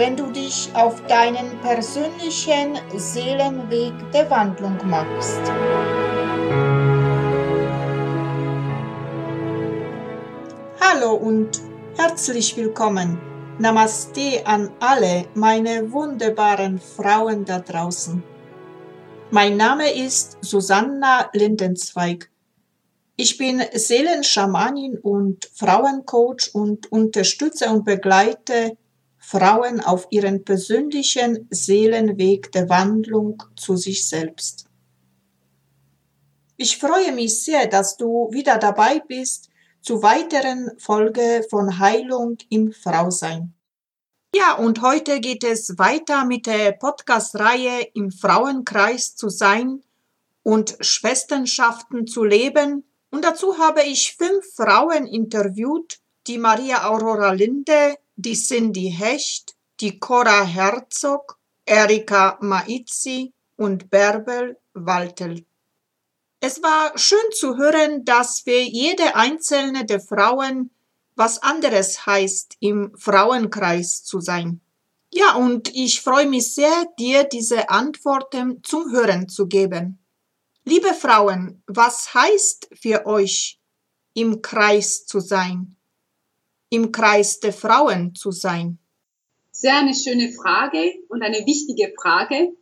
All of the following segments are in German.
wenn du dich auf deinen persönlichen Seelenweg der Wandlung machst. Hallo und herzlich willkommen. Namaste an alle meine wunderbaren Frauen da draußen. Mein Name ist Susanna Lindenzweig. Ich bin Seelenschamanin und Frauencoach und unterstütze und begleite Frauen auf ihren persönlichen Seelenweg der Wandlung zu sich selbst. Ich freue mich sehr, dass du wieder dabei bist zu weiteren Folge von Heilung im Frausein. Ja, und heute geht es weiter mit der Podcast-Reihe im Frauenkreis zu sein und Schwesternschaften zu leben. Und dazu habe ich fünf Frauen interviewt, die Maria Aurora Linde, die Cindy Hecht, die Cora Herzog, Erika Maizzi und Bärbel Waltel. Es war schön zu hören, dass für jede einzelne der Frauen was anderes heißt, im Frauenkreis zu sein. Ja, und ich freue mich sehr, dir diese Antworten zum Hören zu geben. Liebe Frauen, was heißt für euch, im Kreis zu sein? Im Kreis der Frauen zu sein? Sehr eine schöne Frage und eine wichtige Frage.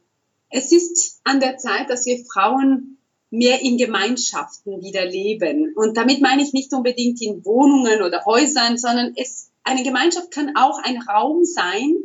Es ist an der Zeit, dass wir Frauen mehr in Gemeinschaften wieder leben. Und damit meine ich nicht unbedingt in Wohnungen oder Häusern, sondern es, eine Gemeinschaft kann auch ein Raum sein,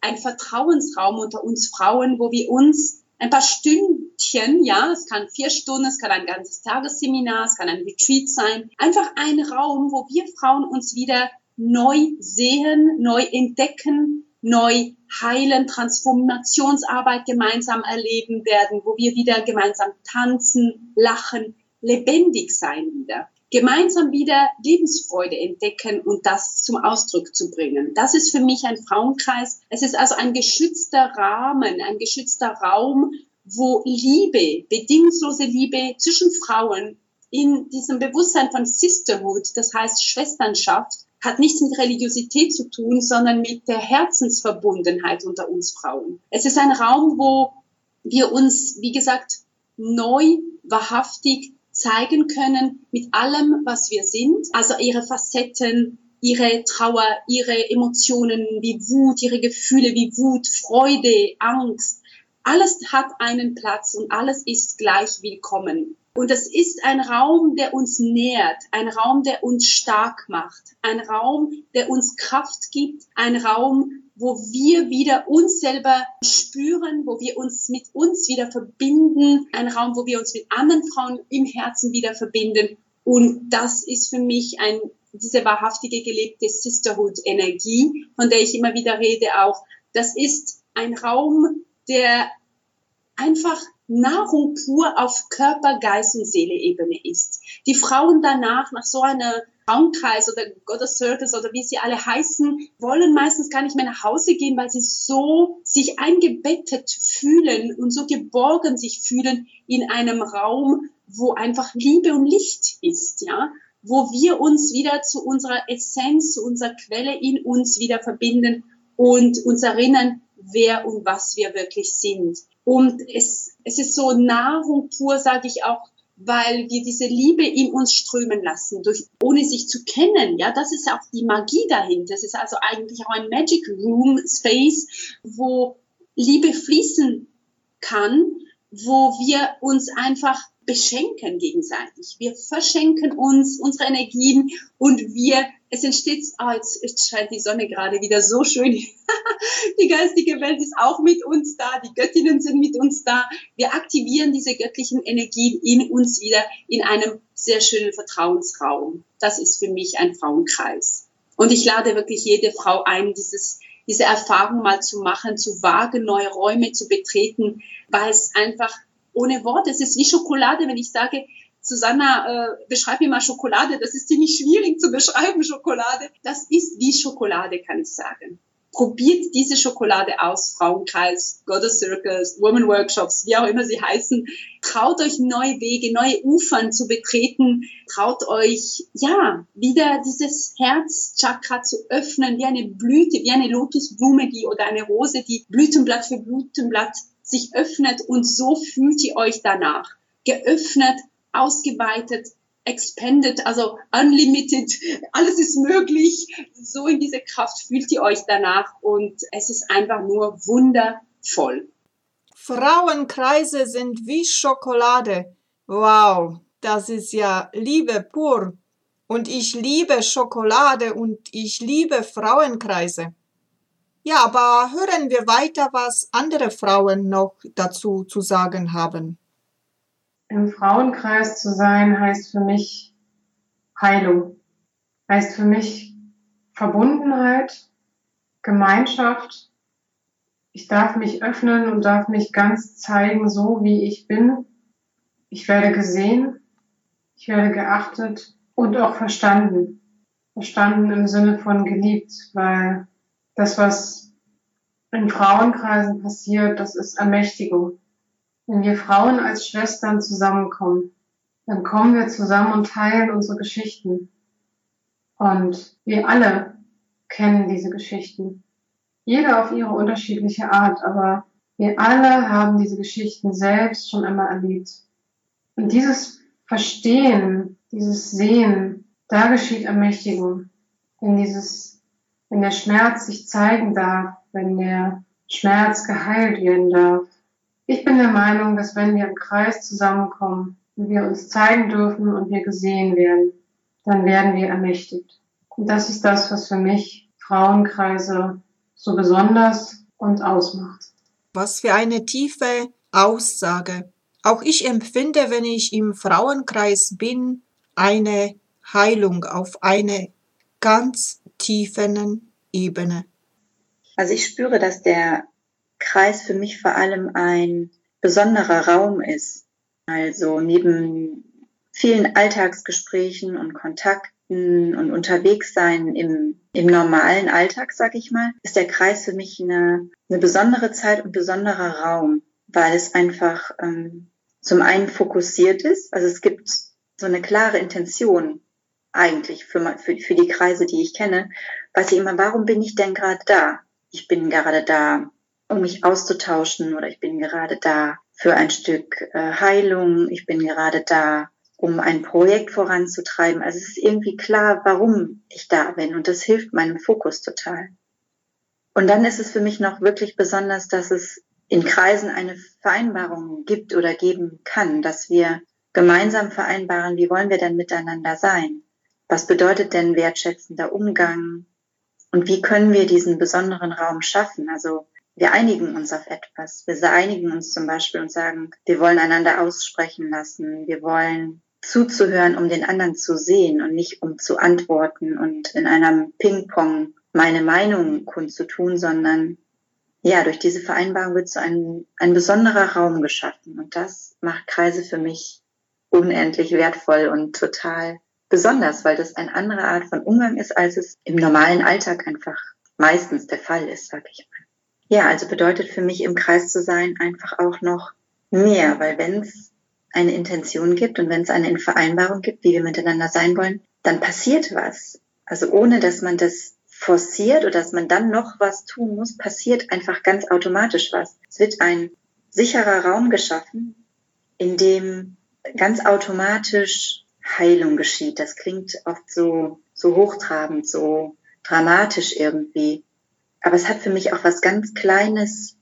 ein Vertrauensraum unter uns Frauen, wo wir uns ein paar Stündchen, ja, es kann vier Stunden, es kann ein ganzes Tagesseminar, es kann ein Retreat sein, einfach ein Raum, wo wir Frauen uns wieder neu sehen, neu entdecken, neu heilen, Transformationsarbeit gemeinsam erleben werden, wo wir wieder gemeinsam tanzen, lachen, lebendig sein wieder. Gemeinsam wieder Lebensfreude entdecken und das zum Ausdruck zu bringen. Das ist für mich ein Frauenkreis. Es ist also ein geschützter Rahmen, ein geschützter Raum, wo Liebe, bedingungslose Liebe zwischen Frauen in diesem Bewusstsein von Sisterhood, das heißt Schwesternschaft, hat nichts mit Religiosität zu tun, sondern mit der Herzensverbundenheit unter uns Frauen. Es ist ein Raum, wo wir uns, wie gesagt, neu, wahrhaftig zeigen können mit allem, was wir sind, also ihre Facetten, ihre Trauer, ihre Emotionen wie Wut, ihre Gefühle wie Wut, Freude, Angst. Alles hat einen Platz und alles ist gleich willkommen. Und es ist ein Raum, der uns nährt, ein Raum, der uns stark macht, ein Raum, der uns Kraft gibt, ein Raum, wo wir wieder uns selber spüren, wo wir uns mit uns wieder verbinden, ein Raum, wo wir uns mit anderen Frauen im Herzen wieder verbinden. Und das ist für mich ein, diese wahrhaftige gelebte Sisterhood-Energie, von der ich immer wieder rede auch. Das ist ein Raum, der einfach Nahrung pur auf Körper, Geist und Seele-Ebene ist. Die Frauen danach, nach so einer Frauenkreis oder Goddess Circus oder wie sie alle heißen, wollen meistens gar nicht mehr nach Hause gehen, weil sie so sich eingebettet fühlen und so geborgen sich fühlen in einem Raum, wo einfach Liebe und Licht ist, ja, wo wir uns wieder zu unserer Essenz, zu unserer Quelle in uns wieder verbinden und uns erinnern, wer und was wir wirklich sind. Und es, es ist so Nahrung pur, sage ich auch, weil wir diese Liebe in uns strömen lassen, durch, ohne sich zu kennen. Ja, das ist auch die Magie dahinter. Das ist also eigentlich auch ein Magic Room Space, wo Liebe fließen kann, wo wir uns einfach beschenken gegenseitig. Wir verschenken uns unsere Energien und wir, es entsteht, oh, jetzt, jetzt scheint die Sonne gerade wieder so schön. die geistige Welt ist auch mit uns da, die Göttinnen sind mit uns da. Wir aktivieren diese göttlichen Energien in uns wieder in einem sehr schönen Vertrauensraum. Das ist für mich ein Frauenkreis. Und ich lade wirklich jede Frau ein, dieses, diese Erfahrung mal zu machen, zu wagen, neue Räume zu betreten, weil es einfach ohne Worte. Es ist wie Schokolade, wenn ich sage, Susanna, äh, beschreib mir mal Schokolade. Das ist ziemlich schwierig zu beschreiben, Schokolade. Das ist wie Schokolade, kann ich sagen. Probiert diese Schokolade aus, Frauenkreis, Goddess Circles, Woman Workshops, wie auch immer sie heißen. Traut euch neue Wege, neue Ufern zu betreten. Traut euch, ja, wieder dieses Herzchakra zu öffnen, wie eine Blüte, wie eine Lotusblume, die oder eine Rose, die Blütenblatt für Blütenblatt sich öffnet und so fühlt ihr euch danach. Geöffnet, ausgeweitet, expanded, also unlimited, alles ist möglich. So in dieser Kraft fühlt ihr euch danach und es ist einfach nur wundervoll. Frauenkreise sind wie Schokolade. Wow, das ist ja Liebe pur. Und ich liebe Schokolade und ich liebe Frauenkreise. Ja, aber hören wir weiter, was andere Frauen noch dazu zu sagen haben. Im Frauenkreis zu sein heißt für mich Heilung, heißt für mich Verbundenheit, Gemeinschaft. Ich darf mich öffnen und darf mich ganz zeigen, so wie ich bin. Ich werde gesehen, ich werde geachtet und auch verstanden. Verstanden im Sinne von geliebt, weil das, was in Frauenkreisen passiert, das ist Ermächtigung. Wenn wir Frauen als Schwestern zusammenkommen, dann kommen wir zusammen und teilen unsere Geschichten. Und wir alle kennen diese Geschichten. Jeder auf ihre unterschiedliche Art, aber wir alle haben diese Geschichten selbst schon einmal erlebt. Und dieses Verstehen, dieses Sehen, da geschieht Ermächtigung. Wenn dieses, wenn der Schmerz sich zeigen darf, wenn der Schmerz geheilt werden darf, ich bin der Meinung, dass wenn wir im Kreis zusammenkommen und wir uns zeigen dürfen und wir gesehen werden, dann werden wir ermächtigt. Und das ist das, was für mich Frauenkreise so besonders und ausmacht. Was für eine tiefe Aussage. Auch ich empfinde, wenn ich im Frauenkreis bin, eine Heilung auf eine ganz tiefen Ebene. Also ich spüre, dass der Kreis für mich vor allem ein besonderer Raum ist. Also neben vielen Alltagsgesprächen und Kontakten und Unterwegssein im, im normalen Alltag, sag ich mal, ist der Kreis für mich eine, eine besondere Zeit und besonderer Raum, weil es einfach ähm, zum einen fokussiert ist, also es gibt so eine klare Intention eigentlich für, für, für die Kreise, die ich kenne, weiß ich immer, warum bin ich denn gerade da? Ich bin gerade da, um mich auszutauschen oder ich bin gerade da für ein Stück äh, Heilung, ich bin gerade da, um ein Projekt voranzutreiben. Also es ist irgendwie klar, warum ich da bin und das hilft meinem Fokus total. Und dann ist es für mich noch wirklich besonders, dass es in Kreisen eine Vereinbarung gibt oder geben kann, dass wir gemeinsam vereinbaren, wie wollen wir denn miteinander sein? Was bedeutet denn wertschätzender Umgang? Und wie können wir diesen besonderen Raum schaffen? Also wir einigen uns auf etwas. Wir einigen uns zum Beispiel und sagen, wir wollen einander aussprechen lassen. Wir wollen zuzuhören, um den anderen zu sehen und nicht um zu antworten und in einem Ping-Pong meine Meinung kundzutun, sondern ja, durch diese Vereinbarung wird so ein, ein besonderer Raum geschaffen. Und das macht Kreise für mich unendlich wertvoll und total besonders, weil das eine andere Art von Umgang ist, als es im normalen Alltag einfach meistens der Fall ist, sag ich mal. Ja, also bedeutet für mich im Kreis zu sein einfach auch noch mehr, weil wenn es eine Intention gibt und wenn es eine Vereinbarung gibt, wie wir miteinander sein wollen, dann passiert was. Also ohne dass man das forciert oder dass man dann noch was tun muss, passiert einfach ganz automatisch was. Es wird ein sicherer Raum geschaffen, in dem ganz automatisch Heilung geschieht. Das klingt oft so, so hochtrabend, so dramatisch irgendwie. Aber es hat für mich auch was ganz Kleines,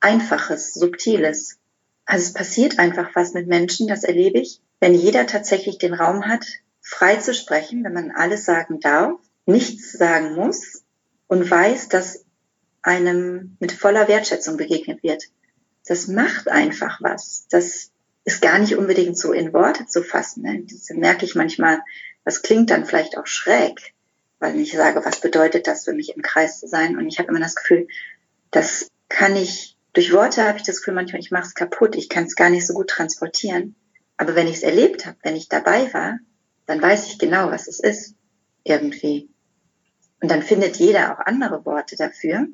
Einfaches, Subtiles. Also es passiert einfach was mit Menschen, das erlebe ich, wenn jeder tatsächlich den Raum hat, frei zu sprechen, wenn man alles sagen darf, nichts sagen muss und weiß, dass einem mit voller Wertschätzung begegnet wird. Das macht einfach was. Das ist gar nicht unbedingt so in Worte zu fassen. Ne? Das merke ich manchmal, das klingt dann vielleicht auch schräg weil ich sage, was bedeutet das für mich im Kreis zu sein? Und ich habe immer das Gefühl, das kann ich Durch Worte habe ich das Gefühl manchmal, ich mache es kaputt, ich kann es gar nicht so gut transportieren. Aber wenn ich es erlebt habe, wenn ich dabei war, dann weiß ich genau, was es ist. Irgendwie. Und dann findet jeder auch andere Worte dafür.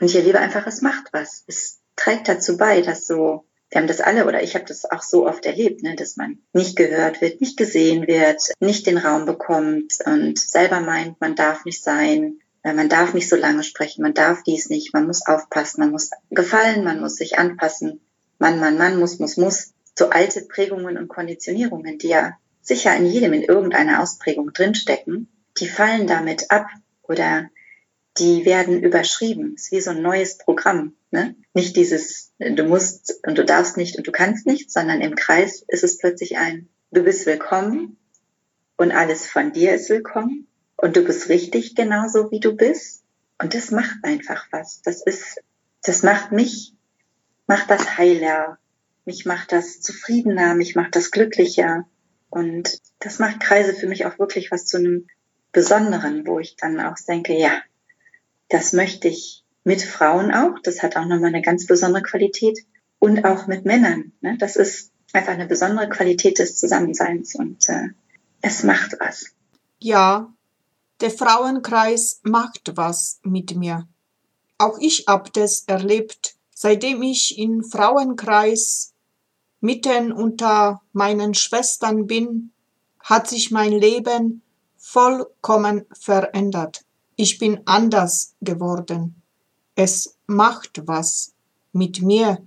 Und ich erlebe einfach, es macht was. Es trägt dazu bei, dass so, wir haben das alle oder ich habe das auch so oft erlebt, ne, dass man nicht gehört wird, nicht gesehen wird, nicht den Raum bekommt und selber meint, man darf nicht sein, äh, man darf nicht so lange sprechen, man darf dies nicht, man muss aufpassen, man muss gefallen, man muss sich anpassen, man, man, man muss, muss, muss. So alte Prägungen und Konditionierungen, die ja sicher in jedem in irgendeiner Ausprägung drinstecken, die fallen damit ab oder die werden überschrieben. Es ist wie so ein neues Programm. Ne? Nicht dieses, du musst und du darfst nicht und du kannst nicht, sondern im Kreis ist es plötzlich ein, du bist willkommen und alles von dir ist willkommen und du bist richtig genauso wie du bist. Und das macht einfach was. Das ist, das macht mich, macht das heiler. Mich macht das zufriedener, mich macht das glücklicher. Und das macht Kreise für mich auch wirklich was zu einem Besonderen, wo ich dann auch denke, ja, das möchte ich mit Frauen auch. Das hat auch nochmal eine ganz besondere Qualität. Und auch mit Männern. Ne? Das ist einfach eine besondere Qualität des Zusammenseins und äh, es macht was. Ja, der Frauenkreis macht was mit mir. Auch ich hab das erlebt, seitdem ich im Frauenkreis mitten unter meinen Schwestern bin, hat sich mein Leben vollkommen verändert. Ich bin anders geworden. Es macht was mit mir,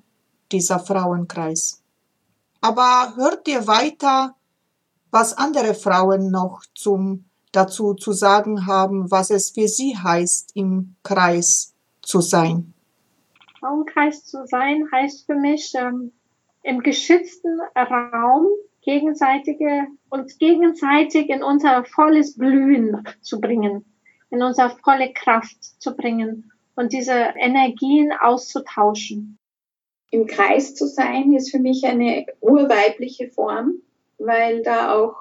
dieser Frauenkreis. Aber hört ihr weiter, was andere Frauen noch zum, dazu zu sagen haben, was es für sie heißt, im Kreis zu sein? Frauenkreis zu sein heißt für mich, ähm, im geschützten Raum gegenseitige, uns gegenseitig in unser volles Blühen zu bringen, in unser volle Kraft zu bringen und diese Energien auszutauschen. Im Kreis zu sein ist für mich eine urweibliche Form, weil da auch,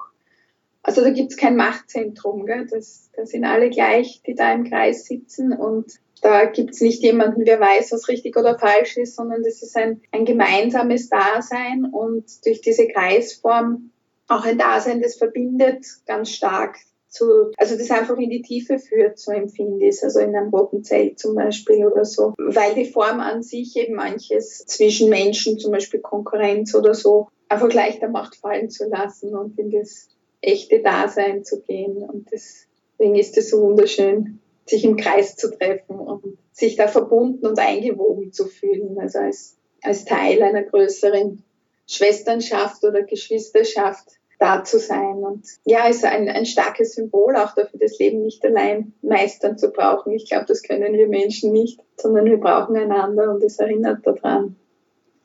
also da gibt's kein Machtzentrum, gell? Das, das sind alle gleich, die da im Kreis sitzen und da gibt's nicht jemanden, der weiß, was richtig oder falsch ist, sondern das ist ein, ein gemeinsames Dasein und durch diese Kreisform auch ein Dasein, das verbindet ganz stark zu, also das einfach in die Tiefe führt, so empfinde ich es, also in einem roten Zelt zum Beispiel oder so, weil die Form an sich eben manches zwischen Menschen, zum Beispiel Konkurrenz oder so, einfach leichter macht fallen zu lassen und in das echte Dasein zu gehen. Und deswegen ist es so wunderschön sich im Kreis zu treffen und sich da verbunden und eingewoben zu fühlen, also als, als Teil einer größeren Schwesternschaft oder Geschwisterschaft da zu sein. Und ja, ist ein, ein starkes Symbol auch dafür, das Leben nicht allein meistern zu brauchen. Ich glaube, das können wir Menschen nicht, sondern wir brauchen einander und es erinnert daran.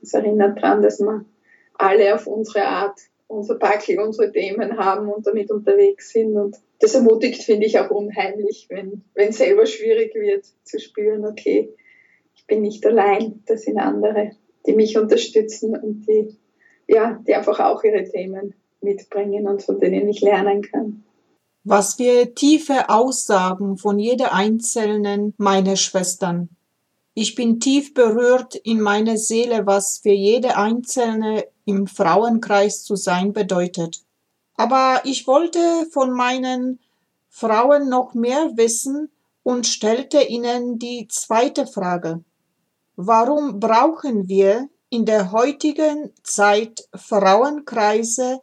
Es erinnert daran, dass wir alle auf unsere Art unser Packel, unsere Themen haben und damit unterwegs sind. Und das ermutigt, finde ich, auch unheimlich, wenn, wenn selber schwierig wird, zu spüren, okay, ich bin nicht allein, das sind andere, die mich unterstützen und die, ja, die einfach auch ihre Themen mitbringen und von denen ich lernen kann. Was für tiefe Aussagen von jeder einzelnen meiner Schwestern. Ich bin tief berührt in meiner Seele, was für jede einzelne im Frauenkreis zu sein bedeutet. Aber ich wollte von meinen Frauen noch mehr wissen und stellte ihnen die zweite Frage. Warum brauchen wir in der heutigen Zeit Frauenkreise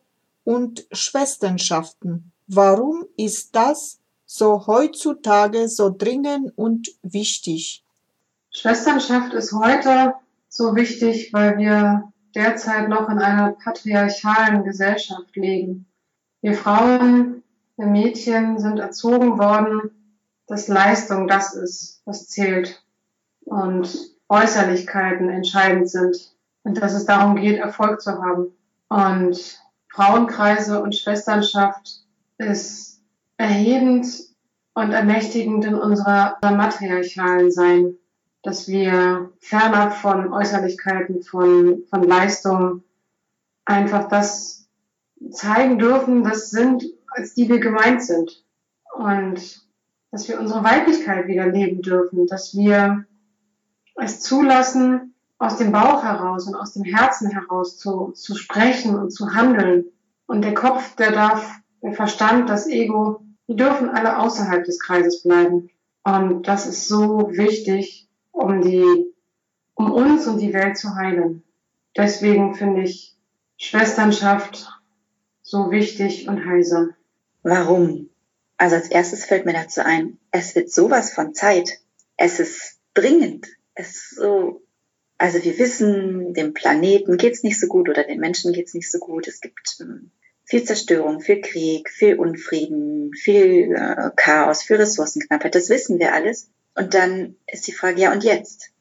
und Schwesternschaften? Warum ist das so heutzutage so dringend und wichtig? Schwesternschaft ist heute so wichtig, weil wir derzeit noch in einer patriarchalen Gesellschaft leben. Wir Frauen, wir Mädchen sind erzogen worden, dass Leistung das ist, was zählt und Äußerlichkeiten entscheidend sind und dass es darum geht, Erfolg zu haben. Und Frauenkreise und Schwesternschaft ist erhebend und ermächtigend in unserer matriarchalen Sein, dass wir fernab von Äußerlichkeiten, von, von Leistung einfach das zeigen dürfen, das sind, als die wir gemeint sind. Und dass wir unsere Weiblichkeit wieder leben dürfen, dass wir es zulassen, aus dem Bauch heraus und aus dem Herzen heraus zu, zu sprechen und zu handeln. Und der Kopf, der darf, der Verstand, das Ego, die dürfen alle außerhalb des Kreises bleiben. Und das ist so wichtig, um die, um uns und die Welt zu heilen. Deswegen finde ich Schwesternschaft so wichtig und heilsam. Warum? Also als erstes fällt mir dazu ein, es wird sowas von Zeit. Es ist dringend. Es ist so, also wir wissen, dem Planeten geht's nicht so gut oder den Menschen geht's nicht so gut. Es gibt ähm, viel Zerstörung, viel Krieg, viel Unfrieden, viel äh, Chaos, viel Ressourcenknappheit. Das wissen wir alles. Und dann ist die Frage, ja und jetzt?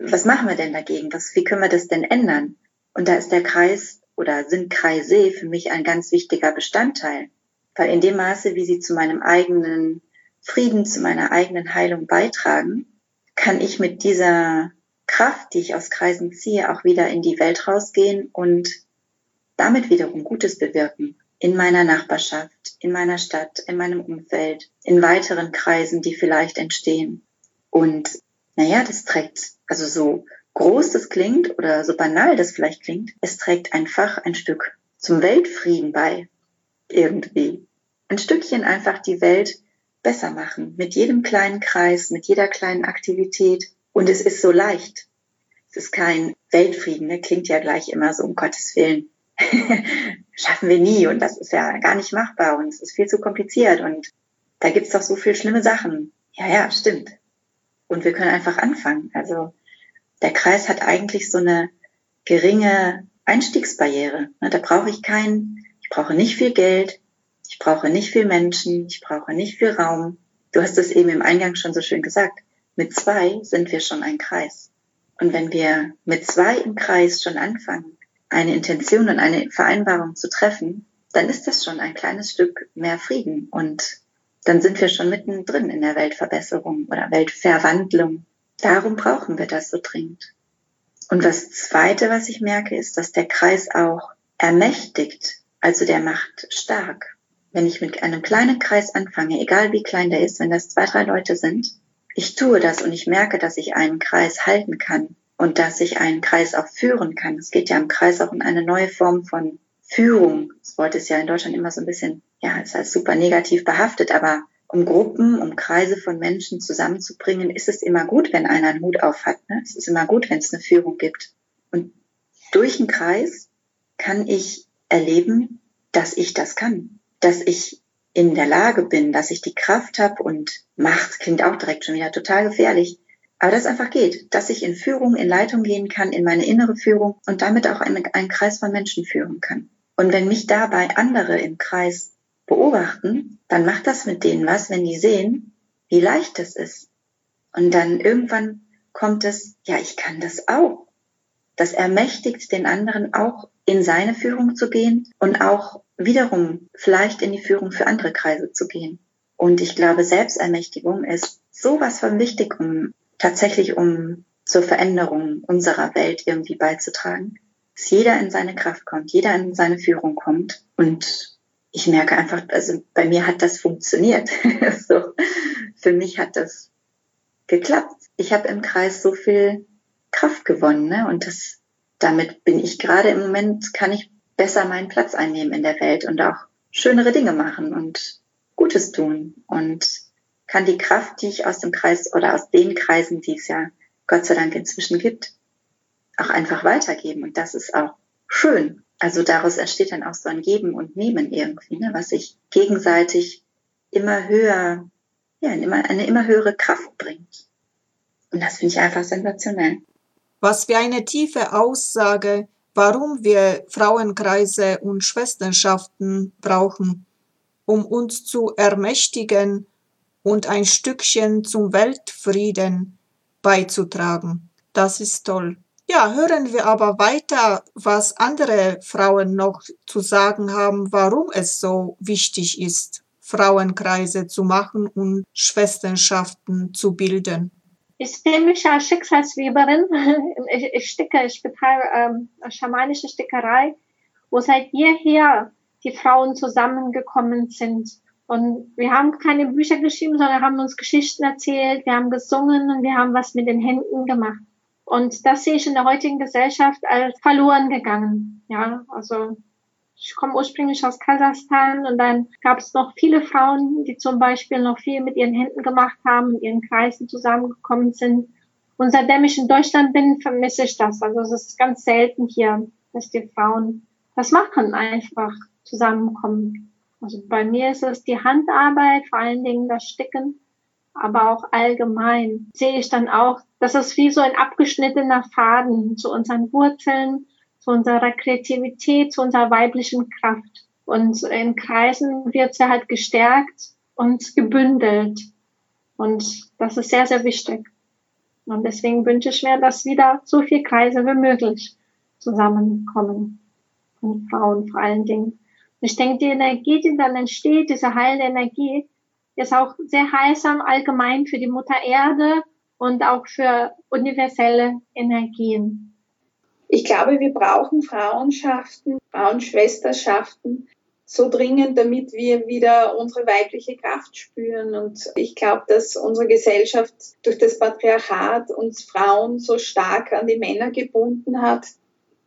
Was machen wir denn dagegen? Was, wie können wir das denn ändern? Und da ist der Kreis oder sind Kreise für mich ein ganz wichtiger Bestandteil. Weil in dem Maße, wie sie zu meinem eigenen Frieden, zu meiner eigenen Heilung beitragen, kann ich mit dieser Kraft, die ich aus Kreisen ziehe, auch wieder in die Welt rausgehen und damit wiederum Gutes bewirken. In meiner Nachbarschaft, in meiner Stadt, in meinem Umfeld, in weiteren Kreisen, die vielleicht entstehen. Und naja, das trägt, also so groß das klingt oder so banal das vielleicht klingt, es trägt einfach ein Stück zum Weltfrieden bei irgendwie. Ein Stückchen einfach die Welt besser machen. Mit jedem kleinen Kreis, mit jeder kleinen Aktivität. Und es ist so leicht. Es ist kein Weltfrieden, ne? klingt ja gleich immer so, um Gottes Willen. Schaffen wir nie und das ist ja gar nicht machbar und es ist viel zu kompliziert und da gibt's doch so viel schlimme Sachen. Ja, ja, stimmt. Und wir können einfach anfangen. Also der Kreis hat eigentlich so eine geringe Einstiegsbarriere. Ne? Da brauche ich keinen brauche nicht viel Geld, ich brauche nicht viel Menschen, ich brauche nicht viel Raum. Du hast es eben im Eingang schon so schön gesagt. Mit zwei sind wir schon ein Kreis. Und wenn wir mit zwei im Kreis schon anfangen, eine Intention und eine Vereinbarung zu treffen, dann ist das schon ein kleines Stück mehr Frieden. Und dann sind wir schon mittendrin in der Weltverbesserung oder Weltverwandlung. Darum brauchen wir das so dringend. Und das Zweite, was ich merke, ist, dass der Kreis auch ermächtigt, also der macht stark. Wenn ich mit einem kleinen Kreis anfange, egal wie klein der ist, wenn das zwei, drei Leute sind, ich tue das und ich merke, dass ich einen Kreis halten kann und dass ich einen Kreis auch führen kann. Es geht ja im Kreis auch in eine neue Form von Führung. Das Wort ist ja in Deutschland immer so ein bisschen, ja, ist als super negativ behaftet, aber um Gruppen, um Kreise von Menschen zusammenzubringen, ist es immer gut, wenn einer einen Hut auf hat. Ne? Es ist immer gut, wenn es eine Führung gibt. Und durch einen Kreis kann ich erleben, dass ich das kann, dass ich in der Lage bin, dass ich die Kraft habe und Macht klingt auch direkt schon wieder total gefährlich, aber das einfach geht, dass ich in Führung, in Leitung gehen kann, in meine innere Führung und damit auch einen, einen Kreis von Menschen führen kann. Und wenn mich dabei andere im Kreis beobachten, dann macht das mit denen was, wenn die sehen, wie leicht das ist. Und dann irgendwann kommt es, ja, ich kann das auch. Das ermächtigt den anderen auch in seine Führung zu gehen und auch wiederum vielleicht in die Führung für andere Kreise zu gehen. Und ich glaube, Selbstermächtigung ist sowas von wichtig, um tatsächlich um zur Veränderung unserer Welt irgendwie beizutragen. Dass jeder in seine Kraft kommt, jeder in seine Führung kommt. Und ich merke einfach, also bei mir hat das funktioniert. so, für mich hat das geklappt. Ich habe im Kreis so viel Kraft gewonnen. Ne? Und das, damit bin ich gerade im Moment, kann ich besser meinen Platz einnehmen in der Welt und auch schönere Dinge machen und Gutes tun und kann die Kraft, die ich aus dem Kreis oder aus den Kreisen, die es ja Gott sei Dank inzwischen gibt, auch einfach weitergeben. Und das ist auch schön. Also daraus entsteht dann auch so ein Geben und Nehmen irgendwie, ne, was sich gegenseitig immer höher, ja, immer, eine immer höhere Kraft bringt. Und das finde ich einfach sensationell. Was für eine tiefe Aussage, warum wir Frauenkreise und Schwesternschaften brauchen, um uns zu ermächtigen und ein Stückchen zum Weltfrieden beizutragen. Das ist toll. Ja, hören wir aber weiter, was andere Frauen noch zu sagen haben, warum es so wichtig ist, Frauenkreise zu machen und Schwesternschaften zu bilden. Ich sehe mich als Schicksalsweberin. Ich, ich sticke, ich betreibe ähm, schamanische Stickerei, wo seit jeher die Frauen zusammengekommen sind. Und wir haben keine Bücher geschrieben, sondern haben uns Geschichten erzählt, wir haben gesungen und wir haben was mit den Händen gemacht. Und das sehe ich in der heutigen Gesellschaft als verloren gegangen. Ja, also ich komme ursprünglich aus Kasachstan und dann gab es noch viele Frauen, die zum Beispiel noch viel mit ihren Händen gemacht haben, in ihren Kreisen zusammengekommen sind. Und seitdem ich in Deutschland bin, vermisse ich das. Also es ist ganz selten hier, dass die Frauen das machen, einfach zusammenkommen. Also bei mir ist es die Handarbeit, vor allen Dingen das Sticken, aber auch allgemein sehe ich dann auch, dass es wie so ein abgeschnittener Faden zu unseren Wurzeln, zu unserer Kreativität, zu unserer weiblichen Kraft. Und in Kreisen wird sie halt gestärkt und gebündelt. Und das ist sehr, sehr wichtig. Und deswegen wünsche ich mir, dass wieder so viele Kreise wie möglich zusammenkommen. Und Frauen vor allen Dingen. Ich denke, die Energie, die dann entsteht, diese heilende Energie, ist auch sehr heilsam allgemein für die Mutter Erde und auch für universelle Energien. Ich glaube, wir brauchen Frauenschaften, Frauenschwesterschaften so dringend, damit wir wieder unsere weibliche Kraft spüren. Und ich glaube, dass unsere Gesellschaft durch das Patriarchat uns Frauen so stark an die Männer gebunden hat,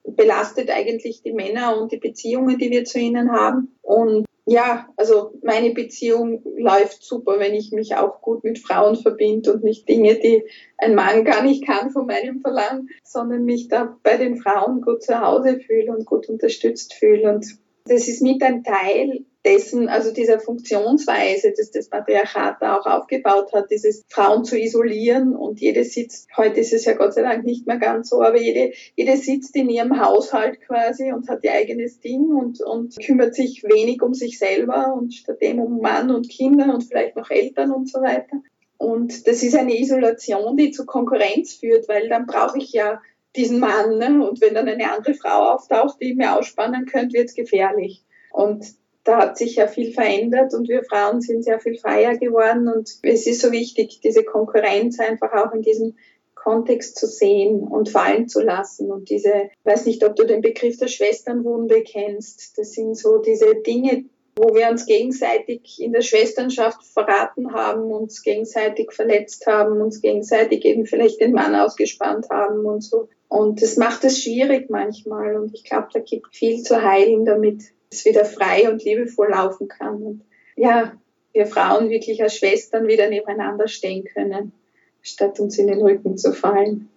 belastet eigentlich die Männer und die Beziehungen, die wir zu ihnen haben. Und ja, also meine Beziehung läuft super, wenn ich mich auch gut mit Frauen verbinde und nicht Dinge, die ein Mann gar nicht kann von meinem Verlangen, sondern mich da bei den Frauen gut zu Hause fühle und gut unterstützt fühle. Und das ist mit ein Teil dessen, also dieser Funktionsweise, dass das Patriarchat da auch aufgebaut hat, dieses Frauen zu isolieren und jede sitzt, heute ist es ja Gott sei Dank nicht mehr ganz so, aber jede, jede sitzt in ihrem Haushalt quasi und hat ihr eigenes Ding und, und kümmert sich wenig um sich selber und stattdem um Mann und Kinder und vielleicht noch Eltern und so weiter. Und das ist eine Isolation, die zu Konkurrenz führt, weil dann brauche ich ja diesen Mann. Ne? Und wenn dann eine andere Frau auftaucht, die mir ausspannen könnte, wird es gefährlich. Und da hat sich ja viel verändert und wir Frauen sind sehr viel freier geworden und es ist so wichtig, diese Konkurrenz einfach auch in diesem Kontext zu sehen und fallen zu lassen und diese, weiß nicht, ob du den Begriff der Schwesternwunde kennst, das sind so diese Dinge, wo wir uns gegenseitig in der Schwesternschaft verraten haben, uns gegenseitig verletzt haben, uns gegenseitig eben vielleicht den Mann ausgespannt haben und so. Und das macht es schwierig manchmal und ich glaube, da gibt viel zu heilen, damit es wieder frei und liebevoll laufen kann. Und ja, wir Frauen wirklich als Schwestern wieder nebeneinander stehen können, statt uns in den Rücken zu fallen.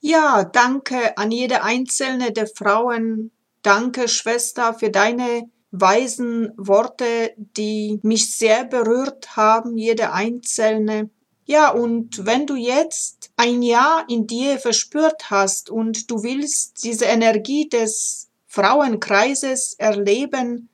Ja, danke an jede einzelne der Frauen. Danke, Schwester, für deine weisen Worte, die mich sehr berührt haben, jede einzelne. Ja, und wenn du jetzt ein Jahr in dir verspürt hast und du willst diese Energie des Frauenkreises erleben,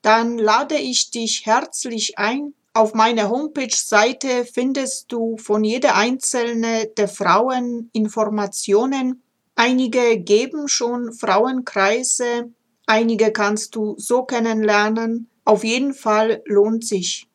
dann lade ich dich herzlich ein. Auf meiner Homepage-Seite findest du von jeder einzelne der Frauen Informationen. Einige geben schon Frauenkreise, einige kannst du so kennenlernen. Auf jeden Fall lohnt sich.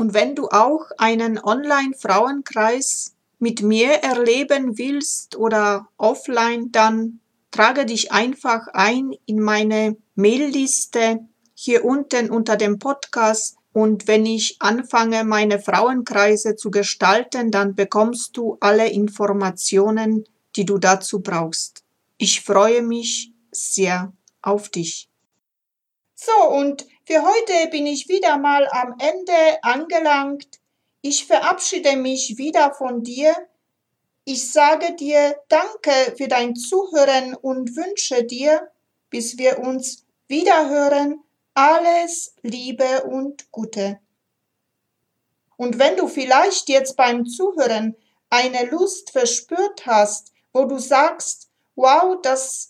Und wenn du auch einen Online-Frauenkreis mit mir erleben willst oder offline, dann trage dich einfach ein in meine Mailliste hier unten unter dem Podcast und wenn ich anfange, meine Frauenkreise zu gestalten, dann bekommst du alle Informationen, die du dazu brauchst. Ich freue mich sehr auf dich. So, und für heute bin ich wieder mal am Ende angelangt. Ich verabschiede mich wieder von dir ich sage dir Danke für dein Zuhören und wünsche dir, bis wir uns wiederhören, alles Liebe und Gute. Und wenn du vielleicht jetzt beim Zuhören eine Lust verspürt hast, wo du sagst, wow, das